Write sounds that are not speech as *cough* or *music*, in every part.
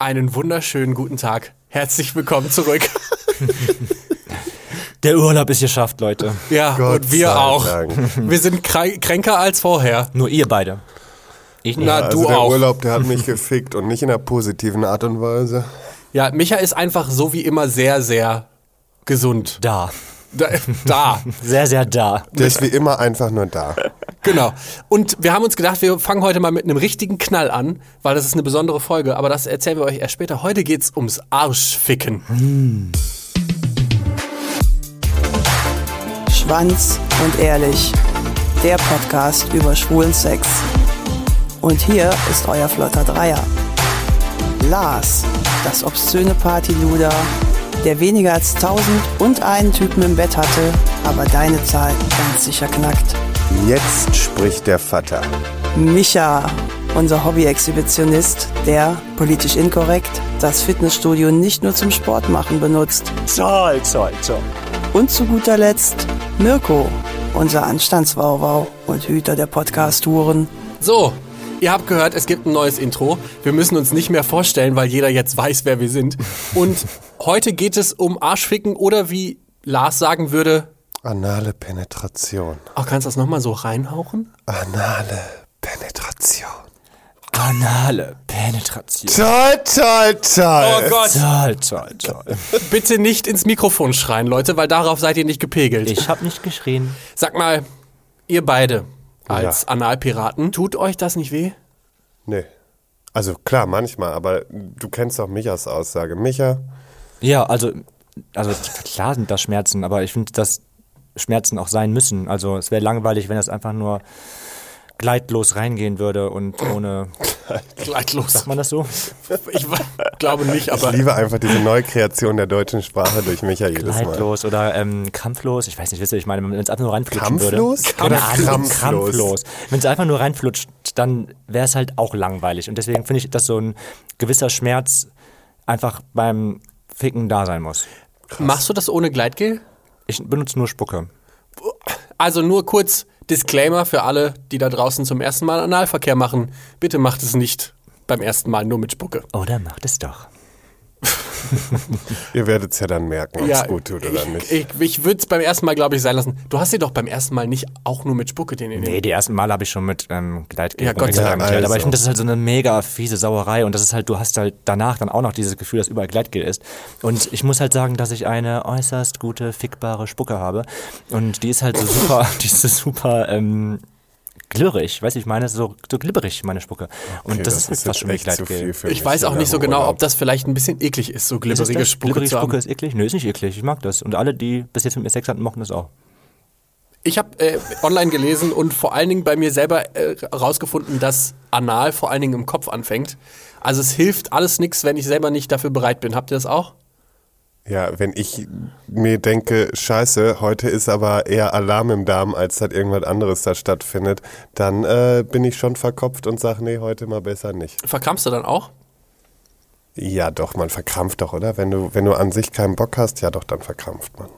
Einen wunderschönen guten Tag. Herzlich willkommen zurück. *laughs* Der Urlaub ist geschafft, Leute. Ja, Gott und wir auch. Dank. *laughs* Wir sind kränker als vorher. Nur ihr beide. Ich nicht. Na, Also du der auch. Urlaub, der hat mich *laughs* gefickt und nicht in einer positiven Art und Weise. Ja, Micha ist einfach so wie immer sehr, sehr gesund. Da. Da. da. Sehr, sehr da. Der ist wie immer einfach nur da. Genau. Und wir haben uns gedacht, wir fangen heute mal mit einem richtigen Knall an, weil das ist eine besondere Folge, aber das erzählen wir euch erst später. Heute geht's ums Arschficken. Schwanz und Ehrlich, der Podcast über schwulen Sex. Und hier ist euer flotter Dreier. Lars, das obszöne Partyluder, der weniger als tausend und einen Typen im Bett hatte, aber deine Zahl ganz sicher knackt. Jetzt spricht der Vater. Micha, unser Hobby-Exhibitionist, der, politisch inkorrekt, das Fitnessstudio nicht nur zum Sport machen benutzt. Zoll, zoll, zoll. Und zu guter Letzt Mirko, unser Anstandswauwau und Hüter der Podcast-Touren. So, ihr habt gehört, es gibt ein neues Intro. Wir müssen uns nicht mehr vorstellen, weil jeder jetzt weiß, wer wir sind. Und heute geht es um Arschficken oder wie Lars sagen würde, Anale Penetration. oh, kannst du das nochmal so reinhauchen? Anale Penetration. Anale Penetration. Toll, toll, toll. Oh Gott. Zoll, zoll, zoll. Bitte nicht ins Mikrofon schreien, Leute, weil darauf seid ihr nicht gepegelt. Ich hab nicht geschrien. Sag mal, ihr beide als Ja. Analpiraten, tut euch das nicht weh? Nee. Also klar, manchmal, aber du kennst doch Michas Aussage. Micha, Ja, also, also klar sind das Schmerzen, aber ich finde, dass Schmerzen auch sein müssen. Also es wäre langweilig, wenn das einfach nur gleitlos reingehen würde und ohne. *laughs* Gleitlos. Sagt man das so? Ich glaube nicht, aber ich liebe einfach diese Neukreation der deutschen Sprache durch Micha jedes Mal. Gleitlos oder ähm, kampflos. Ich weiß nicht, wisst ihr, ich meine, wenn es einfach nur reinflutschen Kampflos? würde. Oder Ahnung, krampflos? krampflos. Wenn es einfach nur reinflutscht, dann wäre es halt auch langweilig. Und deswegen finde ich, dass so ein gewisser Schmerz einfach beim Ficken da sein muss. machst du das ohne Gleitgel? Ich benutze nur Spucke. Also nur kurz Disclaimer für alle, die da draußen zum ersten Mal Analverkehr machen. Bitte macht es nicht beim ersten Mal nur mit Spucke. Oder macht es doch. *laughs* Ihr werdet es ja dann merken, ob es gut tut oder ich, nicht. Ich, ich würde es beim ersten Mal, glaube ich, sein lassen. Du hast dir doch beim ersten Mal nicht auch nur mit Spucke den in Nee, die ersten Mal habe ich schon mit ähm, Gleitgel Ja, Gott sei Dank. experimentiert. Aber Also. ich finde, das ist halt so eine mega fiese Sauerei und das ist halt, du hast halt danach dann auch noch dieses Gefühl, dass überall Gleitgel ist. Und ich muss halt sagen, dass ich eine äußerst gute, fickbare Spucke habe. Und die ist halt so super, *laughs* die ist so super, ähm, glirrig, weißt du, ich meine, so, so glibberig, meine Spucke. Und Okay, das, ist halt fast schon für Ich mich weiß auch nicht so genau, Urlaub. ob das vielleicht ein bisschen eklig ist, so Ist glibberige das? Spucke glibberige. Spucke ist eklig? Nö, ist nicht eklig, ich mag das. Und alle, die bis jetzt mit mir Sex hatten, mochten das auch. Ich habe äh, online gelesen und vor allen Dingen bei mir selber äh, rausgefunden, dass Anal vor allen Dingen im Kopf anfängt. Also es hilft alles nichts, wenn ich selber nicht dafür bereit bin. Habt ihr das auch? Ja, wenn ich mir denke, scheiße, heute ist aber eher Alarm im Darm, als dass irgendwas anderes da stattfindet, dann äh, bin ich schon verkopft und sage, nee, heute mal besser nicht. Verkrampfst du dann auch? Ja, doch, man verkrampft doch, oder? Wenn du, wenn du an sich keinen Bock hast, ja doch, dann verkrampft man.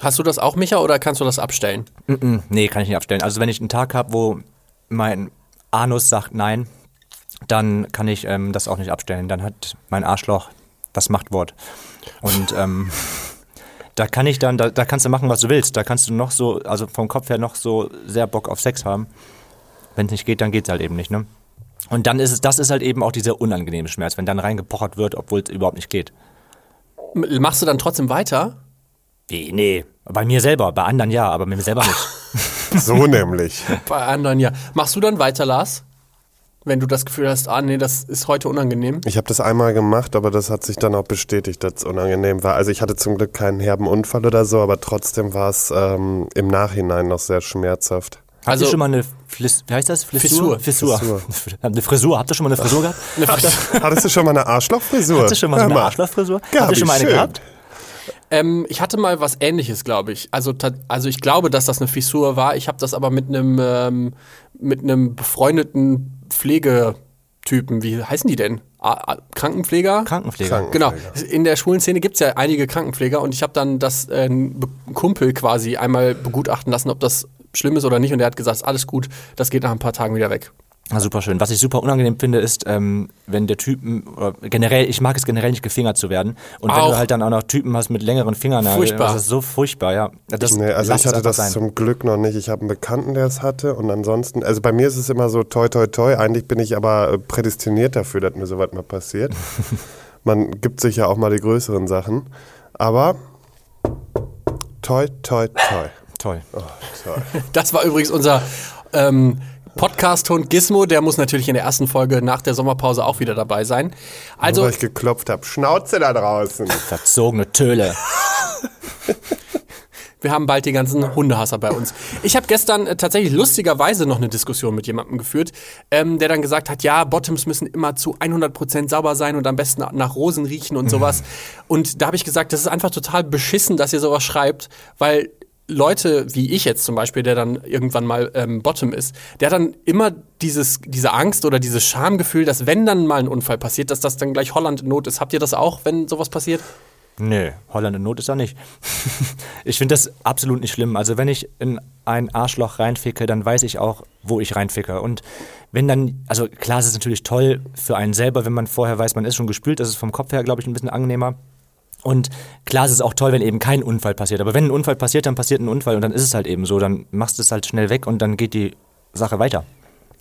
Hast du das auch, Micha, oder kannst du das abstellen? Mm, Nee, kann ich nicht abstellen. Also wenn ich einen Tag habe, wo mein Anus sagt nein, dann kann ich ähm, das auch nicht abstellen. Dann hat mein Arschloch das Machtwort. Und ähm, da kann ich dann, da, da kannst du machen, was du willst. Da kannst du noch so, also vom Kopf her noch so sehr Bock auf Sex haben. Wenn es nicht geht, dann geht es halt eben nicht, ne? Und dann ist es, das ist halt eben auch dieser unangenehme Schmerz, wenn dann reingepochert wird, obwohl es überhaupt nicht geht. Machst du dann trotzdem weiter? Wie? Nee. Bei mir selber, bei anderen ja, aber bei mir selber nicht. *laughs* So nämlich. Bei anderen ja. Machst du dann weiter, Lars? Wenn du das Gefühl hast, ah nee, das ist heute unangenehm. Ich habe das einmal gemacht, aber das hat sich dann auch bestätigt, dass es unangenehm war. Also ich hatte zum Glück keinen herben Unfall oder so, aber trotzdem war es ähm, im Nachhinein noch sehr schmerzhaft. Habt Also- ihr schon mal eine Flis, wie heißt das? Flissur? Fissur. Fissur. *laughs* Eine Frisur. Habt ihr schon mal eine Frisur gehabt? *laughs* Habt *laughs* ihr, Hattest du schon mal eine Arschlochfrisur? habt ihr schon mal so eine Arschlochfrisur? Habt ihr schon mal eine schön. gehabt? Ähm, ich hatte mal was ähnliches, glaube ich. Also, also ich glaube, dass das eine Fissur war. Ich habe das aber mit einem ähm, mit einem befreundeten Pflegetypen, wie heißen die denn? Krankenpfleger? Krankenpfleger. Kranken- Genau. In der schwulen Szene gibt es ja einige Krankenpfleger und ich habe dann das äh, Kumpel quasi einmal begutachten lassen, ob das schlimm ist oder nicht. Und der hat gesagt, alles gut, das geht nach ein paar Tagen wieder weg. Ah, super schön. Was ich super unangenehm finde, ist, ähm, wenn der Typen, generell, ich mag es generell nicht gefingert zu werden. Und wenn Auch. du halt dann auch noch Typen hast mit längeren Fingernageln, Furchtbar. das ist so furchtbar, ja. Das, Nee, also ich hatte das sein. zum Glück noch nicht. Ich habe einen Bekannten, der es hatte und ansonsten, also bei mir ist es immer so toi toi toi. Eigentlich bin ich aber äh, prädestiniert dafür, dass mir sowas mal passiert. *laughs* Man gibt sich ja auch mal die größeren Sachen. Aber toi toi toi. Toll. Oh, toll. Das war übrigens unser ähm, Podcast-Hund Gizmo. Der muss natürlich in der ersten Folge nach der Sommerpause auch wieder dabei sein. Also, weil ich geklopft habe. Schnauze da draußen. Verzogene Töle. *laughs* wir haben bald die ganzen Hundehasser bei uns. Ich habe gestern äh, tatsächlich lustigerweise noch eine Diskussion mit jemandem geführt, ähm, der dann gesagt hat, ja, Bottoms müssen immer zu 100% sauber sein und am besten nach Rosen riechen und sowas. Und da habe ich gesagt, das ist einfach total beschissen, dass ihr sowas schreibt, weil Leute wie ich jetzt zum Beispiel, der dann irgendwann mal ähm, Bottom ist, der hat dann immer dieses, diese Angst oder dieses Schamgefühl, dass wenn dann mal ein Unfall passiert, dass das dann gleich Holland in Not ist. Habt ihr das auch, wenn sowas passiert? Nö, Holland in Not ist er nicht. *laughs* ich finde das absolut nicht schlimm. Also wenn ich in ein Arschloch reinficke, dann weiß ich auch, wo ich reinficke. Und wenn dann, also klar, es ist natürlich toll für einen selber, wenn man vorher weiß, man ist schon gespült, das ist vom Kopf her, glaube ich, ein bisschen angenehmer. Und klar, es ist auch toll, wenn eben kein Unfall passiert. Aber wenn ein Unfall passiert, dann passiert ein Unfall und dann ist es halt eben so. Dann machst du es halt schnell weg und dann geht die Sache weiter.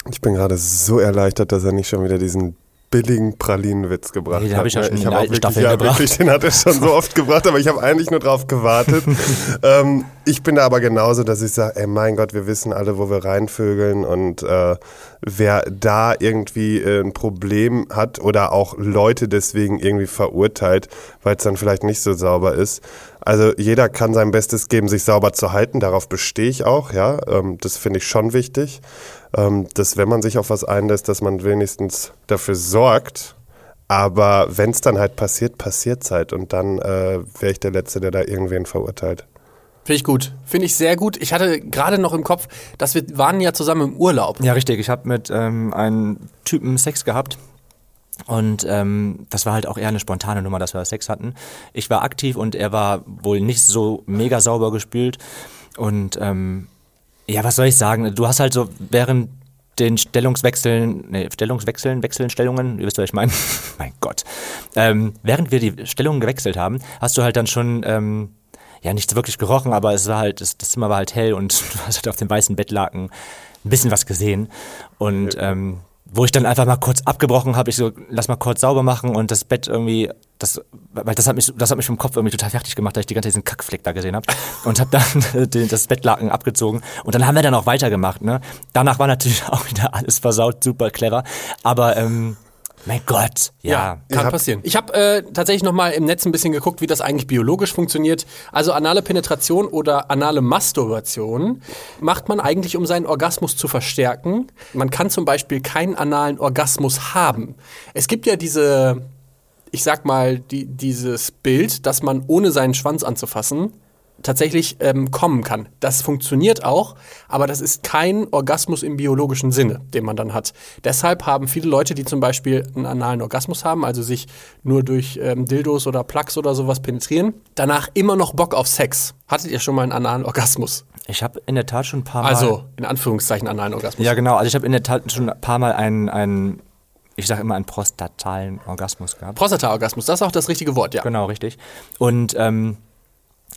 Ich bin gerade so erleichtert, dass er nicht schon wieder diesen billigen Pralinenwitz gebracht Nee, den hat. hab ich ja schon in den auch alten wirklich, Staffeln ja, gebracht. Wirklich, den hat er schon so oft gebracht, aber ich habe eigentlich nur drauf gewartet. *laughs* ähm, ich bin da aber genauso, dass ich sage, ey mein Gott, wir wissen alle, wo wir reinvögeln und äh, wer da irgendwie äh, ein Problem hat oder auch Leute deswegen irgendwie verurteilt, weil es dann vielleicht nicht so sauber ist. Also jeder kann sein Bestes geben, sich sauber zu halten. Darauf bestehe ich auch, ja. Ähm, das finde ich schon wichtig, ähm, dass wenn man sich auf was einlässt, dass man wenigstens dafür sorgt. Aber wenn es dann halt passiert, passiert es halt. Und dann äh, wäre ich der Letzte, der da irgendwen verurteilt. Finde ich gut. Finde ich sehr gut. Ich hatte gerade noch im Kopf, dass wir waren ja zusammen im Urlaub. Ja, richtig. Ich habe mit ähm, einem Typen Sex gehabt. Und ähm, das war halt auch eher eine spontane Nummer, dass wir Sex hatten. Ich war aktiv und er war wohl nicht so mega sauber gespült. Und ähm, ja, was soll ich sagen? Du hast halt so während den Stellungswechseln, nee, Stellungswechseln, Wechseln, Stellungen, ihr wisst, was ich meine. *laughs* mein Gott. Ähm, während wir die Stellungen gewechselt haben, hast du halt dann schon ähm, ja nichts wirklich gerochen, aber es war halt, das, das Zimmer war halt hell und *laughs* du hast halt auf dem weißen Bettlaken ein bisschen was gesehen. Und ähm, wo ich dann einfach mal kurz abgebrochen habe, ich so, lass mal kurz sauber machen und das Bett irgendwie, das, weil das hat mich, das hat mich vom Kopf irgendwie total fertig gemacht, da ich die ganze Zeit diesen Kackfleck da gesehen habe und habe dann *laughs* den, das Bettlaken abgezogen und dann haben wir dann auch weitergemacht. Ne? Danach war natürlich *laughs* auch wieder alles versaut, super clever, aber ähm, mein Gott, ja. kann habt- passieren. Ich habe äh, tatsächlich noch mal im Netz ein bisschen geguckt, wie das eigentlich biologisch funktioniert. Also anale Penetration oder anale Masturbation macht man eigentlich, um seinen Orgasmus zu verstärken. Man kann zum Beispiel keinen analen Orgasmus haben. Es gibt ja diese, ich sag mal, die, dieses Bild, dass man ohne seinen Schwanz anzufassen tatsächlich ähm, kommen kann. Das funktioniert auch, aber das ist kein Orgasmus im biologischen Sinne, den man dann hat. Deshalb haben viele Leute, die zum Beispiel einen analen Orgasmus haben, also sich nur durch ähm, Dildos oder Plugs oder sowas penetrieren, danach immer noch Bock auf Sex. Hattet ihr schon mal einen analen Orgasmus? Ich habe in der Tat schon ein paar Mal. Also, in Anführungszeichen analen Orgasmus. Ja, genau. Also ich habe in der Tat schon ein paar Mal einen, einen ich sage immer einen prostatalen Orgasmus gehabt. Prostata-Orgasmus, das ist auch das richtige Wort, ja. Genau, richtig. Und ähm,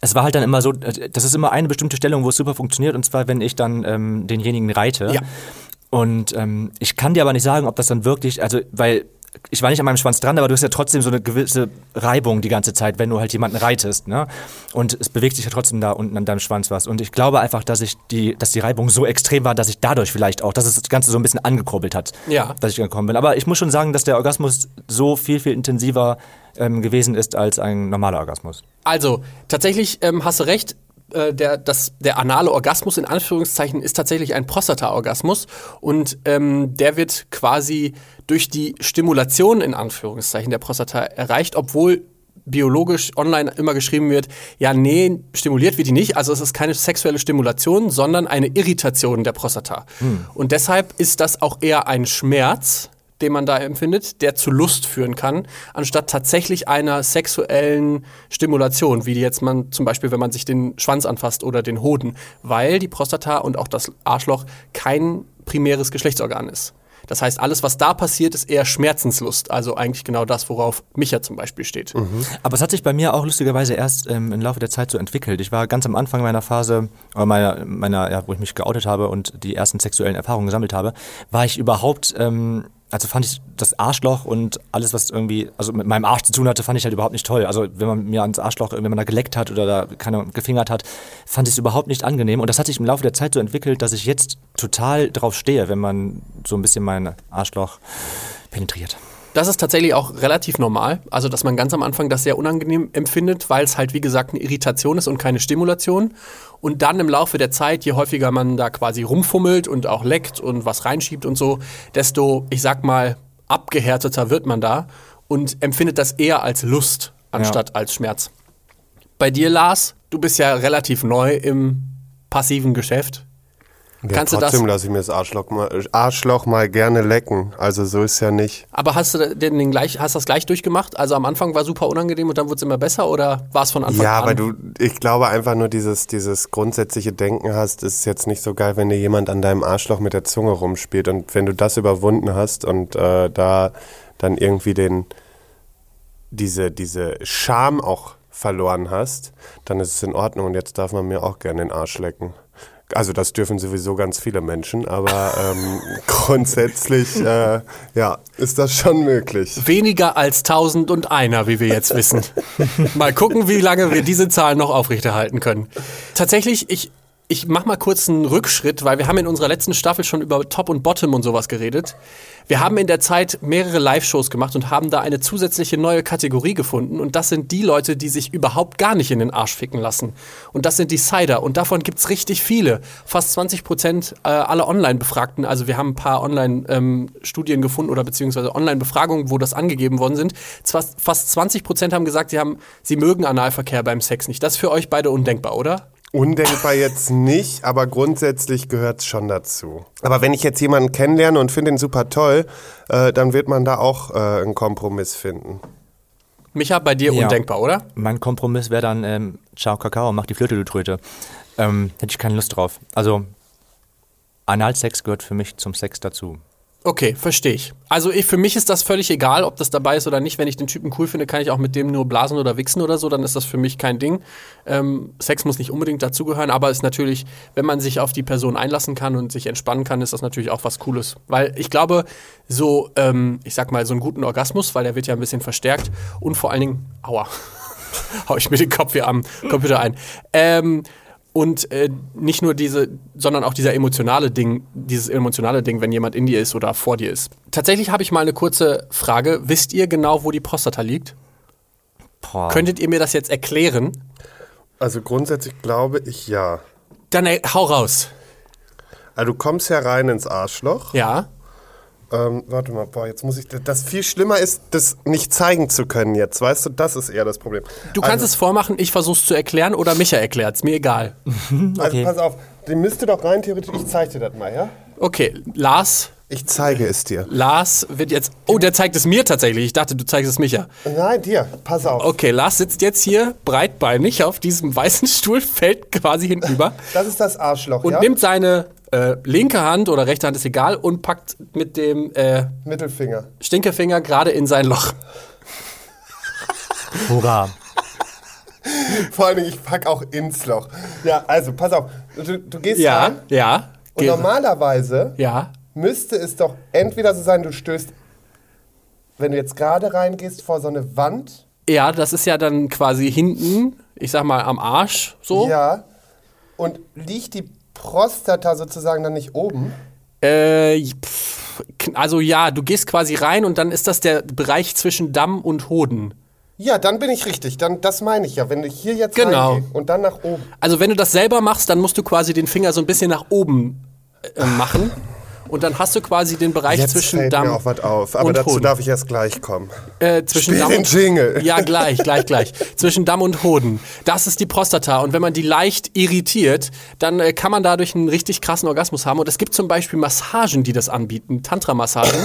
es war halt dann immer so, das ist immer eine bestimmte Stellung, wo es super funktioniert, und zwar, wenn ich dann ähm, denjenigen reite. Ja. Und ähm, ich kann dir aber nicht sagen, ob das dann wirklich, also, weil ich war nicht an meinem Schwanz dran, aber du hast ja trotzdem so eine gewisse Reibung die ganze Zeit, wenn du halt jemanden reitest, ne? Und es bewegt sich ja trotzdem da unten an deinem Schwanz was. Und ich glaube einfach, dass ich die, dass die Reibung so extrem war, dass ich dadurch vielleicht auch, dass es das Ganze so ein bisschen angekurbelt hat, Ja. dass ich gekommen bin. Aber ich muss schon sagen, dass der Orgasmus so viel, viel intensiver ähm, gewesen ist als ein normaler Orgasmus. Also, tatsächlich ähm, hast du recht. äh, Der, das, der anale Orgasmus in Anführungszeichen ist tatsächlich ein Prostata-Orgasmus und ähm, der wird quasi durch die Stimulation in Anführungszeichen der Prostata erreicht, obwohl biologisch online immer geschrieben wird, ja, nee, stimuliert wird die nicht. Also es ist keine sexuelle Stimulation, sondern eine Irritation der Prostata. Und deshalb ist das auch eher ein Schmerz, den man da empfindet, der zu Lust führen kann, anstatt tatsächlich einer sexuellen Stimulation, wie jetzt man zum Beispiel, wenn man sich den Schwanz anfasst oder den Hoden, weil die Prostata und auch das Arschloch kein primäres Geschlechtsorgan ist. Das heißt, alles, was da passiert, ist eher Schmerzenslust. Also eigentlich genau das, worauf Micha zum Beispiel steht. Aber es hat sich bei mir auch lustigerweise erst ähm, im Laufe der Zeit so entwickelt. Ich war ganz am Anfang meiner Phase, oder meiner, meiner ja, wo ich mich geoutet habe und die ersten sexuellen Erfahrungen gesammelt habe, war ich überhaupt, ähm, also fand ich das Arschloch und alles, was irgendwie, also mit meinem Arsch zu tun hatte, fand ich halt überhaupt nicht toll. Also wenn man mir ans Arschloch, wenn man da geleckt hat oder da keine gefingert hat, fand ich es überhaupt nicht angenehm. Und das hat sich im Laufe der Zeit so entwickelt, dass ich jetzt total drauf stehe, wenn man so ein bisschen mein Arschloch penetriert. Das ist tatsächlich auch relativ normal. Also, dass man ganz am Anfang das sehr unangenehm empfindet, weil es halt, wie gesagt, eine Irritation ist und keine Stimulation. Und dann im Laufe der Zeit, je häufiger man da quasi rumfummelt und auch leckt und was reinschiebt und so, desto, ich sag mal, abgehärteter wird man da und empfindet das eher als Lust anstatt als Schmerz. Bei dir, Lars, du bist ja relativ neu im passiven Geschäft. Ja, Kannst du das- trotzdem lasse ich mir das Arschloch mal, Arschloch mal gerne lecken. Also so ist ja nicht. Aber hast du denn den gleich, hast das gleich durchgemacht? Also am Anfang war super unangenehm und dann wurde es immer besser oder war es von Anfang Ja, an? weil du, ich glaube einfach nur dieses, dieses grundsätzliche Denken hast, ist jetzt nicht so geil, wenn dir jemand an deinem Arschloch mit der Zunge rumspielt. Und wenn du das überwunden hast und äh, da dann irgendwie den, diese, diese Scham auch verloren hast, dann ist es in Ordnung und jetzt darf man mir auch gerne den Arsch lecken. Also das dürfen sowieso ganz viele Menschen, aber ähm, *laughs* grundsätzlich äh, ja, ist das schon möglich. Weniger als 1000 einer, wie wir jetzt wissen. *laughs* mal gucken, wie lange wir diese Zahl noch aufrechterhalten können. Tatsächlich, ich, ich mach mal kurz einen Rückschritt, weil wir haben in unserer letzten Staffel schon über Top und Bottom und sowas geredet. Wir haben in der Zeit mehrere Live-Shows gemacht und haben da eine zusätzliche neue Kategorie gefunden. Und das sind die Leute, die sich überhaupt gar nicht in den Arsch ficken lassen. Und das sind die Cider. Und davon gibt's richtig viele. Fast 20 Prozent äh, aller Online-Befragten. Also wir haben ein paar Online-Studien gefunden oder beziehungsweise Online-Befragungen, wo das angegeben worden sind. Fast 20 Prozent haben gesagt, sie, haben, sie mögen Analverkehr beim Sex nicht. Das ist für euch beide undenkbar, oder? Undenkbar jetzt nicht, aber grundsätzlich gehört es schon dazu. Aber wenn ich jetzt jemanden kennenlerne und finde ihn super toll, äh, dann wird man da auch äh, einen Kompromiss finden. Micha, bei dir Ja. undenkbar, oder? Mein Kompromiss wäre dann, ähm, ciao Kakao, mach die Flöte, du Tröte. Ähm, hätte ich keine Lust drauf. Also, Analsex gehört für mich zum Sex dazu. Okay, verstehe ich. Also ich, für mich ist das völlig egal, ob das dabei ist oder nicht. Wenn ich den Typen cool finde, kann ich auch mit dem nur blasen oder wichsen oder so, dann ist das für mich kein Ding. Ähm, Sex muss nicht unbedingt dazugehören, aber ist natürlich, wenn man sich auf die Person einlassen kann und sich entspannen kann, ist das natürlich auch was Cooles. Weil ich glaube, so, ähm, ich sag mal, so einen guten Orgasmus, weil der wird ja ein bisschen verstärkt und vor allen Dingen, aua, *laughs* hau ich mir den Kopf hier am Computer ein. Ähm, und äh, nicht nur diese, sondern auch dieser emotionale Ding, dieses emotionale Ding, wenn jemand in dir ist oder vor dir ist. Tatsächlich habe ich mal eine kurze Frage. Wisst ihr genau, wo die Prostata liegt? Boah. Könntet ihr mir das jetzt erklären? Also grundsätzlich glaube ich ja. Dann äh, hau raus. Also du kommst herein ins Arschloch. Ja. Ähm, warte mal, boah, jetzt muss ich. Das viel schlimmer ist, das nicht zeigen zu können jetzt. Weißt du, das ist eher das Problem. Du kannst also, es vormachen, ich versuch's zu erklären oder Micha erklärt's, mir egal. *laughs* Also Okay. pass auf, die müsste doch rein theoretisch. Ich zeige dir das mal, ja? Okay, Lars, Ich zeige es dir. Lars wird jetzt. Oh, der zeigt es mir tatsächlich. Ich dachte, du zeigst es Micha. Nein, dir. Pass auf. Okay, Lars sitzt jetzt hier breitbeinig auf diesem weißen *laughs* Stuhl, fällt quasi hinüber. Das ist das Arschloch, und ja? nimmt seine äh, linke Hand oder rechte Hand ist egal und packt mit dem äh, Mittelfinger. Stinkefinger gerade in sein Loch. *laughs* Hurra. Vor allem, ich pack auch ins Loch. Ja, also pass auf. Du, du gehst Ja, rein ja. und Ge- normalerweise ja. müsste es doch entweder so sein, du stößt, wenn du jetzt gerade reingehst, vor so eine Wand. Ja, das ist ja dann quasi hinten, ich sag mal am Arsch so. Ja. Und liegt die Prostata sozusagen dann nicht oben? Äh, pff, also ja, du gehst quasi rein und dann ist das der Bereich zwischen Damm und Hoden. Ja, dann bin ich richtig. Dann, das meine ich ja. Wenn du hier jetzt Genau. und dann nach oben. Also wenn du das selber machst, dann musst du quasi den Finger so ein bisschen nach oben äh, machen. Und dann hast du quasi den Bereich Jetzt zwischen fällt Damm mir auch was auf. Aber dazu Hoden. darf ich erst gleich kommen. Äh, zwischen Spiel Damm den und Jingle. Ja, gleich, gleich, gleich. Zwischen Damm und Hoden. Das ist die Prostata. Und wenn man die leicht irritiert, dann äh, kann man dadurch einen richtig krassen Orgasmus haben. Und es gibt zum Beispiel Massagen, die das anbieten. Tantra-Massagen.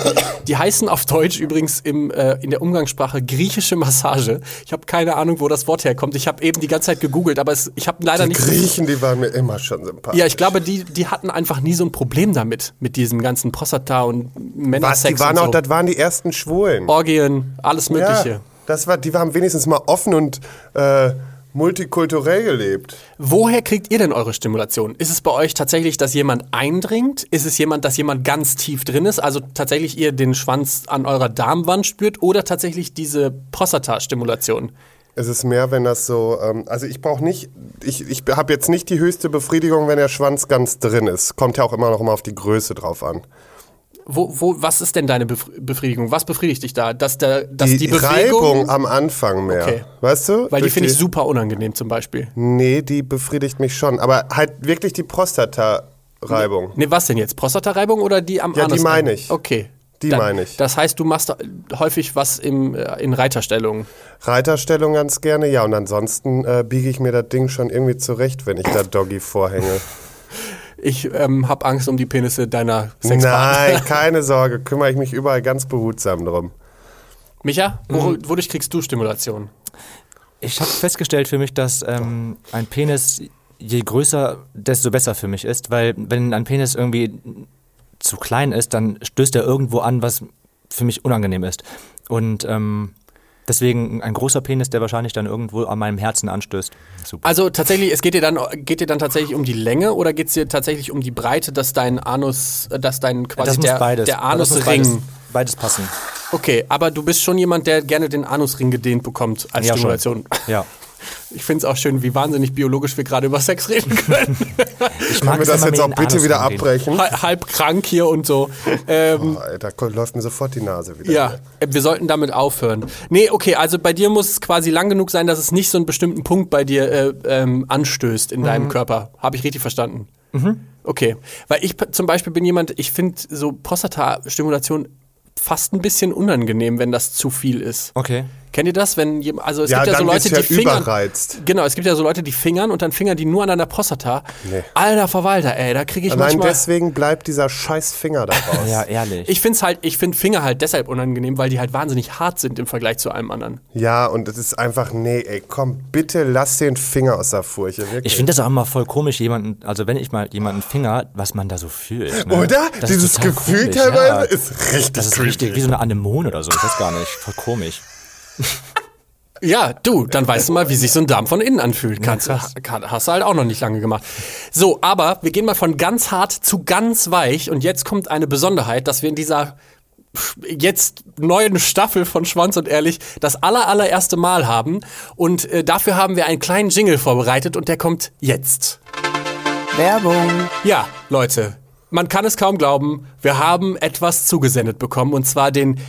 Die heißen auf Deutsch übrigens im, äh, in der Umgangssprache griechische Massage. Ich habe keine Ahnung, wo das Wort herkommt. Ich habe eben die ganze Zeit gegoogelt, aber es, ich habe leider Die nicht. Griechen, die waren mir immer schon sympathisch. Ja, ich glaube, die, die hatten einfach nie so ein Problem damit, mit, dies, diesem ganzen Prostata und Was, Männersex die waren auch, so. das waren die ersten Schwulen. Orgien, alles Mögliche. Ja, das war, die haben wenigstens mal offen und äh, multikulturell gelebt. Woher kriegt ihr denn eure Stimulation? Ist es bei euch tatsächlich, dass jemand eindringt? Ist es jemand, dass jemand ganz tief drin ist? Also tatsächlich ihr den Schwanz an eurer Darmwand spürt oder tatsächlich diese Prostata-Stimulation? Es ist mehr, wenn das so, ähm, also ich brauche nicht, ich, ich habe jetzt nicht die höchste Befriedigung, wenn der Schwanz ganz drin ist. Kommt ja auch immer noch mal auf die Größe drauf an. Wo, wo, was ist denn deine Bef- Befriedigung? Was befriedigt dich da? Dass, der, dass die, Die, Bewegung. Reibung am Anfang mehr. Okay. Weißt du? weil die finde ich super unangenehm zum Beispiel. Nee, die befriedigt mich schon. Aber halt wirklich die Prostata-Reibung. Ne, was denn jetzt? Prostatareibung oder die am Ja, die meine ich. Okay. Die Dann- meine ich. Das heißt, du machst häufig was im, äh, in Reiterstellungen. Reiterstellung ganz gerne, ja. Und ansonsten äh, biege ich mir das Ding schon irgendwie zurecht, wenn ich da Doggy vorhänge. *laughs* Ich ähm, habe Angst um die Penisse deiner Sexpartner. Nein, *laughs* keine Sorge, kümmere ich mich überall ganz behutsam drum. Micha, wo, Mhm. wodurch kriegst du Stimulation? Ich habe festgestellt für mich, dass ähm, ein Penis je größer, desto besser für mich ist, weil wenn ein Penis irgendwie zu klein ist, dann stößt er irgendwo an, was für mich unangenehm ist. Und ähm, deswegen ein großer Penis, der wahrscheinlich dann irgendwo an meinem Herzen anstößt. Super. Also tatsächlich, es geht dir dann, geht dir dann tatsächlich um die Länge oder geht es dir tatsächlich um die Breite, dass dein Anus, äh, dass dein quasi das der, beides. der Anusring. beides, beides passen. Okay, aber du bist schon jemand, der gerne den Anusring gedehnt bekommt als Ja, Stimulation. schon. Ja. *laughs* Ich finde es auch schön, wie wahnsinnig biologisch wir gerade über Sex reden können. Ich Können wir das jetzt auch bitte Anus wieder abbrechen? Hal- Halb krank hier und so. Ähm, Oh, da läuft mir sofort die Nase wieder. Ja, äh, wir sollten damit aufhören. Nee, okay, also bei dir muss es quasi lang genug sein, dass es nicht so einen bestimmten Punkt bei dir äh, ähm, anstößt in Mhm. deinem Körper. Habe ich richtig verstanden? Okay, weil ich p- zum Beispiel bin jemand, ich finde so Prostata-Stimulation fast ein bisschen unangenehm, wenn das zu viel ist. Okay. Kennt ihr das, wenn also es Ja, gibt ja so Leute, wird's die ja fingern. überreizt. Genau, es gibt ja so Leute, die fingern und dann fingern die nur an deiner Prostata. Nee. Alter Verwalter, ey, da kriege ich Allein manchmal. deswegen bleibt dieser scheiß Finger da raus. *laughs* Ja, ehrlich. Ich finde halt, ich finde Finger halt deshalb unangenehm, weil die halt wahnsinnig hart sind im Vergleich zu allem anderen. Ja, und es ist einfach, nee, ey, komm, bitte lass den Finger aus der Furche, wirklich. Ich finde das auch immer voll komisch, jemanden, also wenn ich mal jemanden finger, was man da so fühlt. Ne? Oder? Das Dieses Gefühl komisch, teilweise ja. ist richtig Das ist creepy. richtig, wie so eine Anemone oder so, ich weiß gar nicht, voll komisch. Ja, du, dann weißt du mal, wie sich so ein Darm von innen anfühlt. Kannst, du- kann, hast du halt auch noch nicht lange gemacht. So, aber wir gehen mal von ganz hart zu ganz weich und jetzt kommt eine Besonderheit, dass wir in dieser jetzt neuen Staffel von Schwanz und Ehrlich das aller, allererste Mal haben und äh, dafür haben wir einen kleinen Jingle vorbereitet und der kommt jetzt. Werbung. Ja, Leute, man kann es kaum glauben, wir haben etwas zugesendet bekommen und zwar den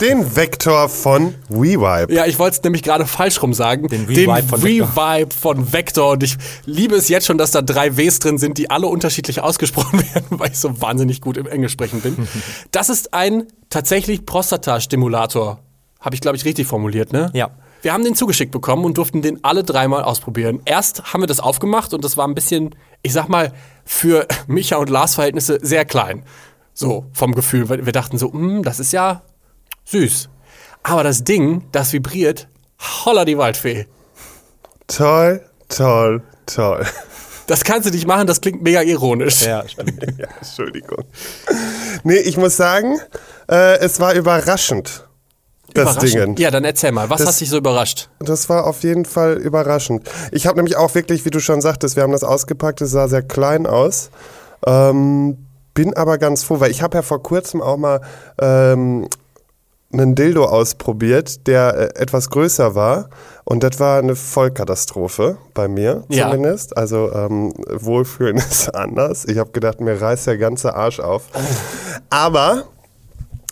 Den Vektor von WeVibe. Ja, ich wollte es nämlich gerade falsch rum sagen. Den Revive von Vector. Und ich liebe es jetzt schon, dass da drei Ws drin sind, die alle unterschiedlich ausgesprochen *laughs* werden, weil ich so wahnsinnig gut im Englisch sprechen bin. *laughs* Das ist ein tatsächlich Prostata-Stimulator. Habe ich, glaube ich, richtig formuliert, ne? Ja. Wir haben den zugeschickt bekommen und durften den alle dreimal ausprobieren. Erst haben wir das aufgemacht und das war ein bisschen, ich sag mal, für *laughs* Micha und Lars Verhältnisse sehr klein. So, vom Gefühl. weil Wir dachten so, hm, das ist ja süß. Aber das Ding, das vibriert, holla die Waldfee. Toll, toll, toll. Das kannst du nicht machen, das klingt mega ironisch. Ja, stimmt. *laughs* ja, Entschuldigung. Nee, ich muss sagen, äh, es war überraschend. Das Überraschend. Ding. Ja, dann erzähl mal, was Das- hat dich so überrascht? Das war auf jeden Fall überraschend. Ich habe nämlich auch wirklich, wie du schon sagtest, wir haben das ausgepackt, es sah sehr klein aus. Ähm, bin aber ganz froh, weil ich habe ja vor kurzem auch mal ähm, einen Dildo ausprobiert, der äh, etwas größer war. Und das war eine Vollkatastrophe bei mir Ja. zumindest. Also ähm, Wohlfühlen *laughs* ist anders. Ich habe gedacht, mir reißt der ganze Arsch auf. Aber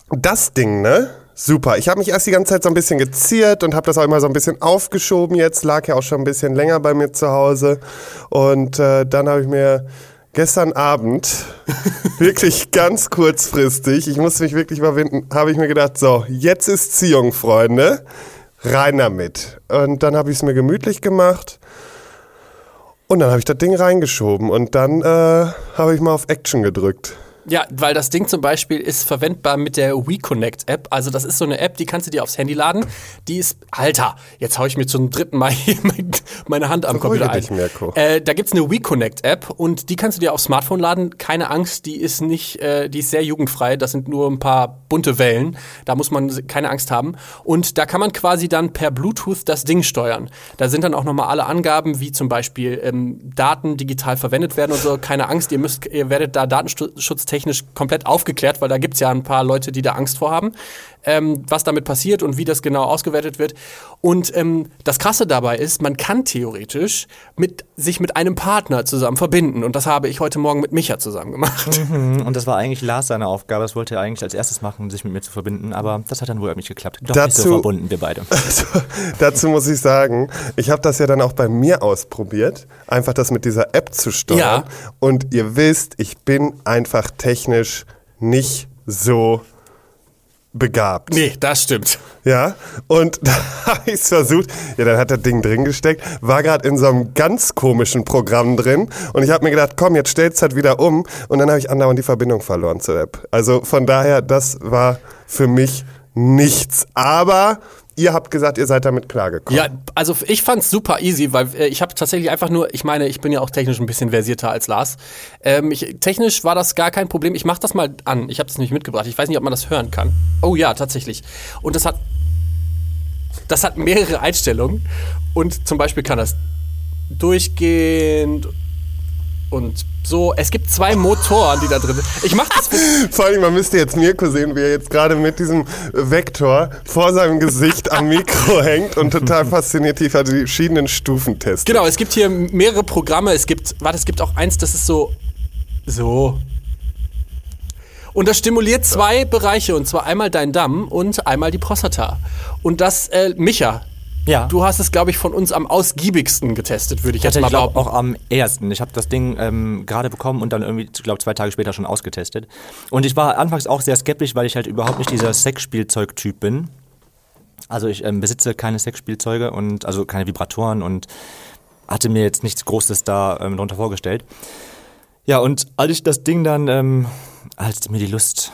das Ding, ne? Super. Ich habe mich erst die ganze Zeit so ein bisschen geziert und habe das auch immer so ein bisschen aufgeschoben jetzt. Lag ja auch schon ein bisschen länger bei mir zu Hause. Und äh, dann habe ich mir gestern Abend, *laughs* wirklich ganz kurzfristig, ich musste mich wirklich überwinden, habe ich mir gedacht, so, jetzt ist Ziehung, Freunde. Rein damit. Und dann habe ich es mir gemütlich gemacht. Und dann habe ich das Ding reingeschoben und dann äh, habe ich mal auf Action gedrückt. Ja, weil das Ding zum Beispiel ist verwendbar mit der WeConnect App. Also das ist so eine App, die kannst du dir aufs Handy laden. Die ist, Alter, jetzt hau ich mir zum dritten Mal hier *laughs* meine Hand am Beruhige Computer ein. dich, Mirko. Äh, da gibt's eine WeConnect App und die kannst du dir aufs Smartphone laden. Keine Angst, die ist nicht, äh, die ist sehr jugendfrei. Das sind nur ein paar bunte Wellen. Da muss man keine Angst haben. Und da kann man quasi dann per Bluetooth das Ding steuern. Da sind dann auch nochmal alle Angaben, wie zum Beispiel ähm, Daten digital verwendet werden und so. Keine Angst, ihr müsst, ihr werdet da datenschutztechnisch komplett aufgeklärt, weil da gibt's ja ein paar Leute, die da Angst vor haben, ähm, was damit passiert und wie das genau ausgewertet wird. Und ähm, das Krasse dabei ist, man kann theoretisch mit, sich mit einem Partner zusammen verbinden. Und das habe ich heute Morgen mit Micha zusammen gemacht. Und das war eigentlich Lars seine Aufgabe. Das wollte er eigentlich als erstes machen, sich mit mir zu verbinden. Aber das hat dann wohl nicht geklappt. Doch nicht so Dazu- verbunden, wir beide. *laughs* Also, dazu muss ich sagen, ich habe das ja dann auch bei mir ausprobiert, einfach das mit dieser App zu steuern. Ja. Und ihr wisst, ich bin einfach technisch nicht so begabt. Nee, das stimmt. Ja, und *laughs* da habe ich es versucht. Ja, dann hat das Ding drin gesteckt, war gerade in so einem ganz komischen Programm drin und ich habe mir gedacht, komm, jetzt stellst halt wieder um und dann habe ich andauernd die Verbindung verloren zur App. Also von daher, das war für mich nichts. Aber ihr habt gesagt, ihr seid damit klargekommen. Ja, also ich fand's super easy, weil äh, ich habe tatsächlich einfach nur, ich meine, ich bin ja auch technisch ein bisschen versierter als Lars. Ähm, ich, technisch war das gar kein Problem. Ich mach das mal an. Ich habe das nicht mitgebracht. Ich weiß nicht, ob man das hören kann. Oh ja, tatsächlich. Und das hat, das hat mehrere Einstellungen. Und zum Beispiel kann das durchgehend und so. Es gibt zwei Motoren, die da drin sind. Ich mach das. *laughs* Vor allem, man müsste jetzt Mirko sehen, wie er jetzt gerade mit diesem Vektor vor seinem Gesicht am Mikro *laughs* hängt und total fasziniert die verschiedenen Stufen testet. Genau, es gibt hier mehrere Programme. Es gibt, warte, es gibt auch eins, das ist so, so. Und das stimuliert zwei Bereiche, und zwar einmal dein Damm und einmal die Prostata. Und das, äh, Micha, Ja. du hast es, glaube ich, von uns am ausgiebigsten getestet, würde ich jetzt Ich mal behaupten. auch am ersten. Ich habe das Ding ähm, gerade bekommen und dann irgendwie, glaube zwei Tage später schon ausgetestet. Und ich war anfangs auch sehr skeptisch, weil ich halt überhaupt nicht dieser Sexspielzeug-Typ bin. Also ich ähm, besitze keine Sexspielzeuge und also keine Vibratoren und hatte mir jetzt nichts Großes da ähm, darunter vorgestellt. Ja, und als ich das Ding dann, ähm, als mir die Lust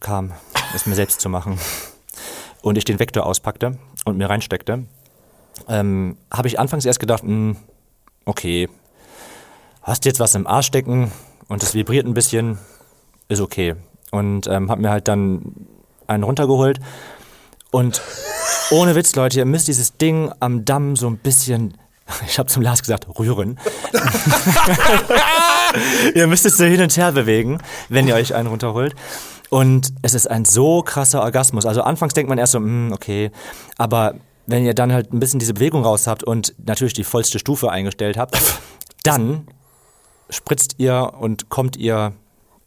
kam, es mir selbst zu machen und ich den Vektor auspackte und mir reinsteckte, ähm, habe ich anfangs erst gedacht, mh, okay, hast jetzt was im Arsch stecken und es vibriert ein bisschen, ist okay. Und ähm, habe mir halt dann einen runtergeholt und ohne Witz, Leute, ihr müsst dieses Ding am Damm so ein bisschen, *laughs* ich habe zum Lars gesagt, rühren. *laughs* ihr müsst es so hin und her bewegen, wenn ihr euch einen runterholt. Und es ist ein so krasser Orgasmus. Also anfangs denkt man erst so, hm, okay, aber wenn ihr dann halt ein bisschen diese Bewegung raus habt und natürlich die vollste Stufe eingestellt habt, *laughs* dann spritzt ihr und kommt ihr,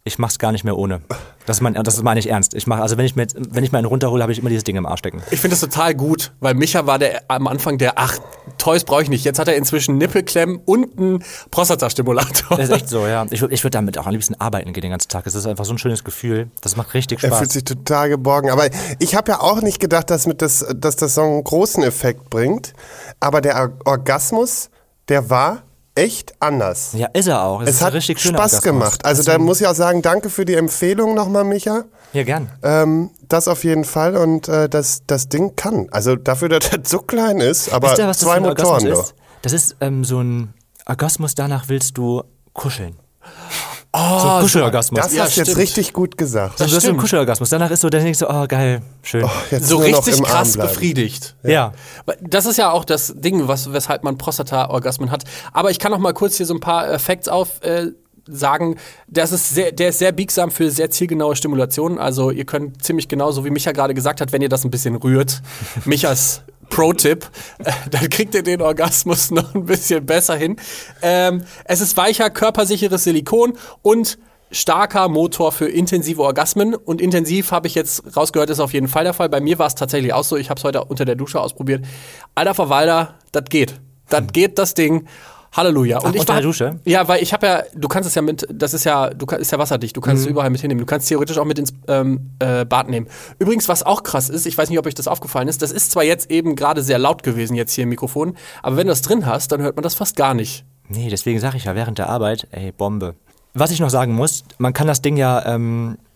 ich mach's gar nicht mehr ohne. Das, mein, das meine ich ernst. Ich mach, also wenn ich mir jetzt, wenn ich mir einen runterhole, habe ich immer dieses Ding im Arsch stecken. Ich finde das total gut, weil Micha war der am Anfang der, ach, Toys brauche ich nicht. Jetzt hat er inzwischen Nippelklemmen und einen Prostatastimulator. Das ist echt so, ja. Ich, würd- ich würde damit auch am liebsten arbeiten gehen den ganzen Tag. Es ist einfach so ein schönes Gefühl. Das macht richtig Er Spaß. fühlt sich total geborgen. Aber ich habe ja auch nicht gedacht, dass, mit das, dass das so einen großen Effekt bringt. Aber der Or- Orgasmus, der war echt anders. ja, ist er auch. Es ist ein hat richtig schöner Spaß gemacht. Also da muss ich auch sagen, danke für die Empfehlung nochmal, Micha. Ja, gern. Ähm, das auf jeden Fall und äh, das, das Ding kann. Also dafür, *laughs* dass das so klein ist, aber Wisst ihr, was das zwei Motoren ist? Das ist ähm, so ein Orgasmus, danach willst du kuscheln. Oh, so ein Kuschelorgasmus. Das Ja, hast du jetzt richtig gut gesagt. das ist so ein. Kuschelorgasmus. Danach ist so, dann denkst du, oh geil, schön. Jetzt so richtig krass befriedigt. ja. Weil Das ist ja auch das Ding, was, weshalb man Prostata-Orgasmen hat. Aber ich kann noch mal kurz hier so ein paar äh, Facts auf. Äh, sagen, das ist sehr, der ist sehr biegsam für sehr zielgenaue Stimulation. Also ihr könnt ziemlich genau, so wie Micha gerade gesagt hat, wenn ihr das ein bisschen rührt, *laughs* Michas Pro-Tipp, *laughs* dann kriegt ihr den Orgasmus noch ein bisschen besser hin. Ähm, es ist weicher, körpersicheres Silikon und starker Motor für intensive Orgasmen. Und intensiv habe ich jetzt rausgehört, ist auf jeden Fall der Fall. Bei mir war es tatsächlich auch so. Ich habe es heute unter der Dusche ausprobiert. Alter Verwalter, das geht. Das geht das Ding. Halleluja. Und Ach, unter der Dusche? Ja, weil ich habe ja, du kannst es ja mit, das ist ja, du ist ja wasserdicht, du kannst es überall mit hinnehmen. Du kannst es theoretisch auch mit ins ähm, äh, Bad nehmen. Übrigens, was auch krass ist, ich weiß nicht, ob euch das aufgefallen ist, das ist zwar jetzt eben gerade sehr laut gewesen jetzt hier im Mikrofon, aber wenn du das drin hast, dann hört man das fast gar nicht. Nee, deswegen sage ich ja während der Arbeit, ey, Bombe. was ich noch sagen muss, man kann das Ding ja, ähm, äh,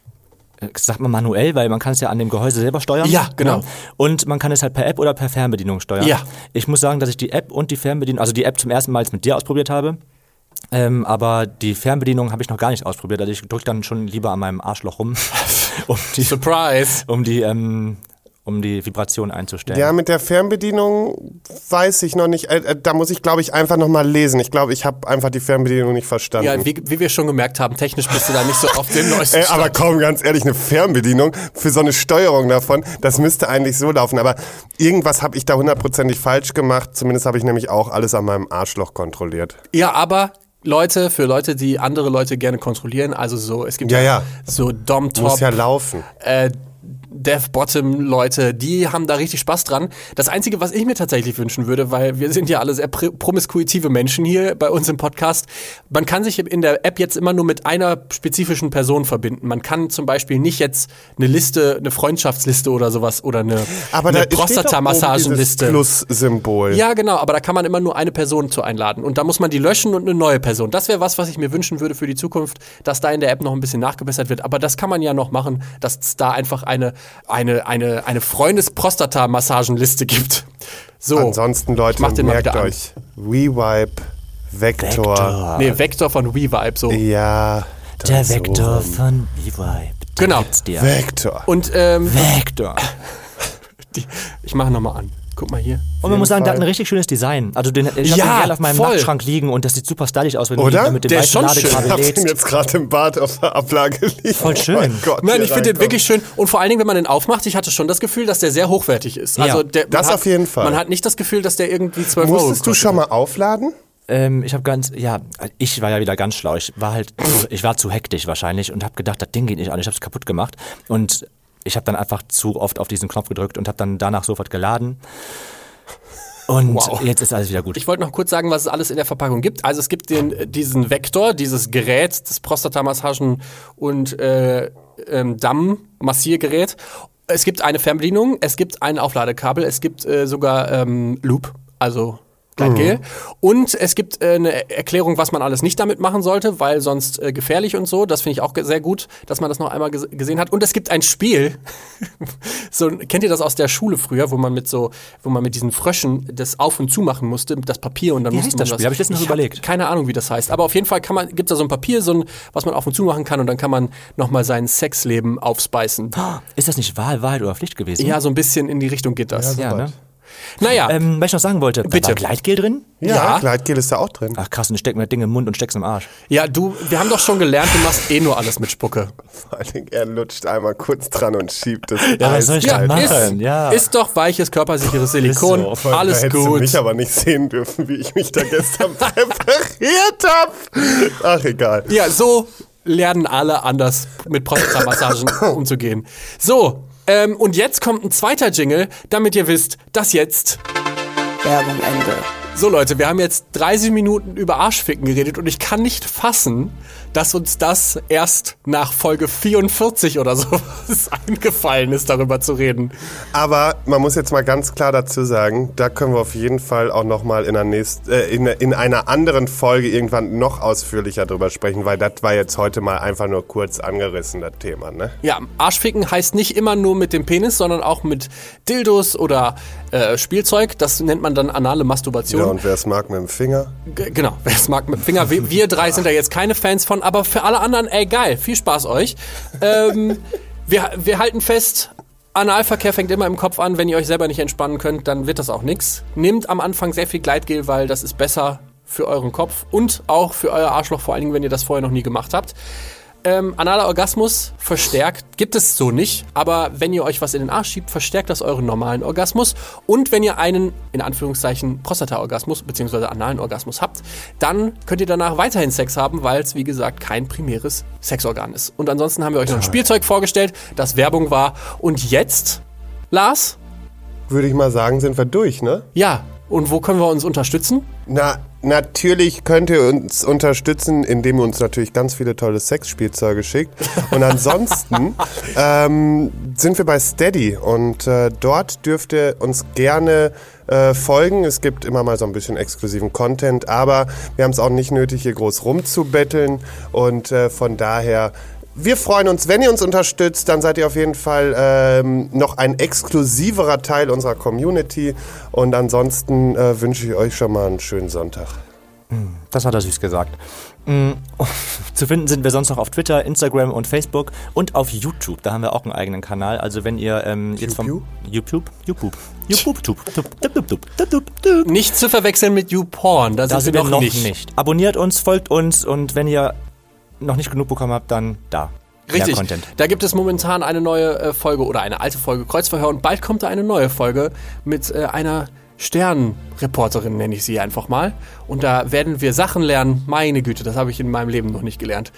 sagt man manuell, weil man kann es ja an dem Gehäuse selber steuern. Ja, genau. Und man kann es halt per App oder per Fernbedienung steuern. Ja. Ich muss sagen, dass ich die App und die Fernbedienung, also die App zum ersten Mal jetzt mit dir ausprobiert habe. Ähm, aber die Fernbedienung habe ich noch gar nicht ausprobiert. Also ich drücke dann schon lieber an meinem Arschloch rum, *laughs* um die, Surprise. um die, ähm, um die Vibration einzustellen. Ja, mit der Fernbedienung weiß ich noch nicht. Äh, äh, da muss ich, glaube ich, einfach noch mal lesen. Ich glaube, ich habe einfach die Fernbedienung nicht verstanden. Ja, wie, wie wir schon gemerkt haben, technisch bist du da nicht so auf dem *laughs* neuesten Ey, aber Stand. komm, ganz ehrlich, eine Fernbedienung für so eine Steuerung davon, das müsste eigentlich so laufen. Aber irgendwas habe ich da hundertprozentig falsch gemacht. Zumindest habe ich nämlich auch alles an meinem Arschloch kontrolliert. Ja, aber Leute, für Leute, die andere Leute gerne kontrollieren, also so, es gibt Ja, ja. so Dom-Top, Muss ja laufen. äh, Dev-Bottom-Leute, die haben da richtig Spaß dran. Das Einzige, was ich mir tatsächlich wünschen würde, weil wir sind ja alle sehr pr- promiskuitive Menschen hier bei uns im Podcast, man kann sich in der App jetzt immer nur mit einer spezifischen Person verbinden. Man kann zum Beispiel nicht jetzt eine Liste, eine Freundschaftsliste oder sowas oder eine, Aber eine Prostatamassagenliste. Plus-Symbol. Ja, genau, aber da kann man immer nur eine Person zu einladen. Und da muss man die löschen und eine neue Person. Das wäre was, was ich mir wünschen würde für die Zukunft, dass da in der App noch ein bisschen nachgebessert wird. Aber das kann man ja noch machen, dass da einfach eine, eine, eine, eine Freundes-Prostata-Massagenliste gibt. So. Ansonsten, Leute, mach den mal merkt euch. WeVibe, Vector. Vektor. Nee, Vector von WeVibe, so. Ja. Der das Vektor so. von V-Vibe. Genau. Vektor. Und ähm, Vektor. *laughs* die, ich mache nochmal an. Guck mal hier. Und man muss sagen, der hat Fall. ein richtig schönes Design. Also den, ich hab Ja, den gerne auf meinem voll. Nachtschrank liegen und das sieht super stylisch aus, wenn Oder? du mit dem Der ist weißen schon schön. Ich Ladekabel hab lädst. ihn jetzt gerade im Bad auf der Ablage liegen. Voll schön. Oh mein Gott, Nein, ich finde den wirklich schön. Und vor allen Dingen, wenn man den aufmacht, ich hatte schon das Gefühl, dass der sehr hochwertig ist. Also Ja, der, man das hat, auf jeden Fall. Man hat nicht das Gefühl, dass der irgendwie 12 Euro Musstest du schon mal aufladen? Ähm, ich habe ganz, ja, ich war ja wieder ganz schlau. Ich war halt, zu, ich war zu hektisch wahrscheinlich und habe gedacht, das Ding geht nicht an. Ich habe es kaputt gemacht und ich habe dann einfach zu oft auf diesen Knopf gedrückt und habe dann danach sofort geladen. Und Wow. jetzt ist alles wieder gut. Ich wollte noch kurz sagen, was es alles in der Verpackung gibt. Also es gibt den, diesen Vektor, dieses Gerät, das Prostatamassagen- und äh, ähm, Damm-Massiergerät. Es gibt eine Fernbedienung, es gibt ein Aufladekabel, es gibt äh, sogar ähm, Loop, also Gleitgel. Und es gibt äh, eine Erklärung, was man alles nicht damit machen sollte, weil sonst äh, gefährlich und so. Das finde ich auch sehr gut, dass man das noch einmal ges gesehen hat. Und es gibt ein Spiel. *laughs* so, kennt ihr das aus der Schule früher, wo man mit so, wo man mit diesen Fröschen das auf und zu machen musste, das Papier und dann Wie musste heißt man das Spiel? Hab ich letztens noch hab überlegt. Keine Ahnung, wie das heißt. Aber auf jeden Fall kann man, gibt's da so ein Papier, so ein, was man auf und zu machen kann und dann kann man nochmal sein Sexleben aufspeisen. *gasps* Ist das nicht Wahl, Wahrheit oder Pflicht gewesen? Ja, so ein bisschen in die Richtung geht das. Ja, ne? Naja, Ähm, was ich noch sagen wollte, Bitte. war Gleitgel drin? Ja, Ja. Gleitgel ist da auch drin. Ach krass, und ich steck mir das Ding im Mund und steck's im Arsch. ja, du, wir haben doch schon gelernt, du machst eh nur alles mit Spucke. Vor allen Dingen, er lutscht einmal kurz dran und schiebt es. Ja, was soll ich eiskalt. denn machen? ist, ja. ist doch weiches, körpersicheres Silikon. so. Voll, alles da hättest du gut. mich aber nicht sehen dürfen, wie ich mich da gestern *laughs* präpariert habe. Ach, egal. Ja, so lernen alle anders mit Prostatamassagen *coughs* umzugehen. So, ähm, und jetzt kommt ein zweiter Jingle, damit ihr wisst, dass jetzt Werbung Ende. So Leute, wir haben jetzt 30 Minuten über Arschficken geredet und ich kann nicht fassen, dass uns das erst nach Folge 44 oder so *laughs* eingefallen ist, darüber zu reden. Aber man muss jetzt mal ganz klar dazu sagen, da können wir auf jeden Fall auch nochmal in, der nächsten- äh, in, in einer anderen Folge irgendwann noch ausführlicher drüber sprechen, weil das war jetzt heute mal einfach nur kurz angerissen, das Thema, ne? Ja, Arschficken heißt nicht immer nur mit dem Penis, sondern auch mit Dildos oder äh, Spielzeug. Das nennt man dann anale Masturbation. Ja, und wer es mag mit dem Finger. G- Genau, wer es mag mit dem Finger. Wir, wir drei sind da jetzt keine Fans von, aber für alle anderen, ey geil, viel Spaß euch. Ähm, *laughs* wir, wir halten fest, Analverkehr fängt immer im Kopf an. Wenn ihr euch selber nicht entspannen könnt, dann wird das auch nix. Nehmt am Anfang sehr viel Gleitgel, weil das ist besser für euren Kopf und auch für euer Arschloch, vor allen Dingen, wenn ihr das vorher noch nie gemacht habt. Ähm, analer Orgasmus verstärkt, gibt es so nicht, aber wenn ihr euch was in den Arsch schiebt, verstärkt das euren normalen Orgasmus. Und wenn ihr einen, in Anführungszeichen, Prostata-Orgasmus bzw. analen Orgasmus habt, dann könnt ihr danach weiterhin Sex haben, weil es, wie gesagt, kein primäres Sexorgan ist. Und ansonsten haben wir euch noch ein Spielzeug vorgestellt, das Werbung war. Und jetzt, Lars, Würde ich mal sagen, sind wir durch, ne? ja, und wo können wir uns unterstützen? Na, natürlich könnt ihr uns unterstützen, indem ihr uns natürlich ganz viele tolle Sexspielzeuge schickt. Und ansonsten *laughs* ähm, sind wir bei Steady und äh, dort dürft ihr uns gerne äh, folgen. Es gibt immer mal so ein bisschen exklusiven Content, aber wir haben es auch nicht nötig, hier groß rumzubetteln. Und äh, von daher wir freuen uns, wenn ihr uns unterstützt, dann seid ihr auf jeden Fall ähm, noch ein exklusiverer Teil unserer Community. Und ansonsten äh, wünsche ich euch schon mal einen schönen Sonntag. Das hat er süß gesagt. Mm, *laughs* Zu finden sind wir sonst noch auf Twitter, Instagram und Facebook und auf YouTube. Da haben wir auch einen eigenen Kanal. Also wenn ihr ähm, jetzt vom YouTube, YouTube, YouTube, YouTube, YouTube, YouTube, Nicht zu verwechseln mit YouPorn. Da, da sind wir noch, nicht. nicht. Abonniert uns, folgt uns und wenn ihr noch nicht genug bekommen habt, dann da. Richtig. Content. Da gibt es momentan eine neue äh, Folge oder eine alte Folge Kreuzverhör und bald kommt da eine neue Folge mit äh, einer Sternreporterin, nenne ich sie einfach mal. Und da werden wir Sachen lernen. Meine Güte, das habe ich in meinem Leben noch nicht gelernt.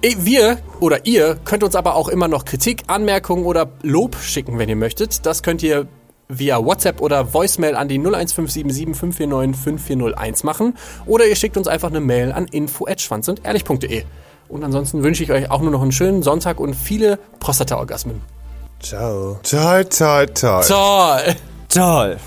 Eh, Wir oder ihr könnt uns aber auch immer noch Kritik, Anmerkungen oder Lob schicken, wenn ihr möchtet. Das könnt ihr via WhatsApp oder Voicemail an die 01577 549 5401 machen. Oder ihr schickt uns einfach eine Mail an info@schwanzundehrlich.de. Und ansonsten wünsche ich euch auch nur noch einen schönen Sonntag und viele Prostata-Orgasmen. Ciao. Ciao, ciao, ciao. Toll! Toll.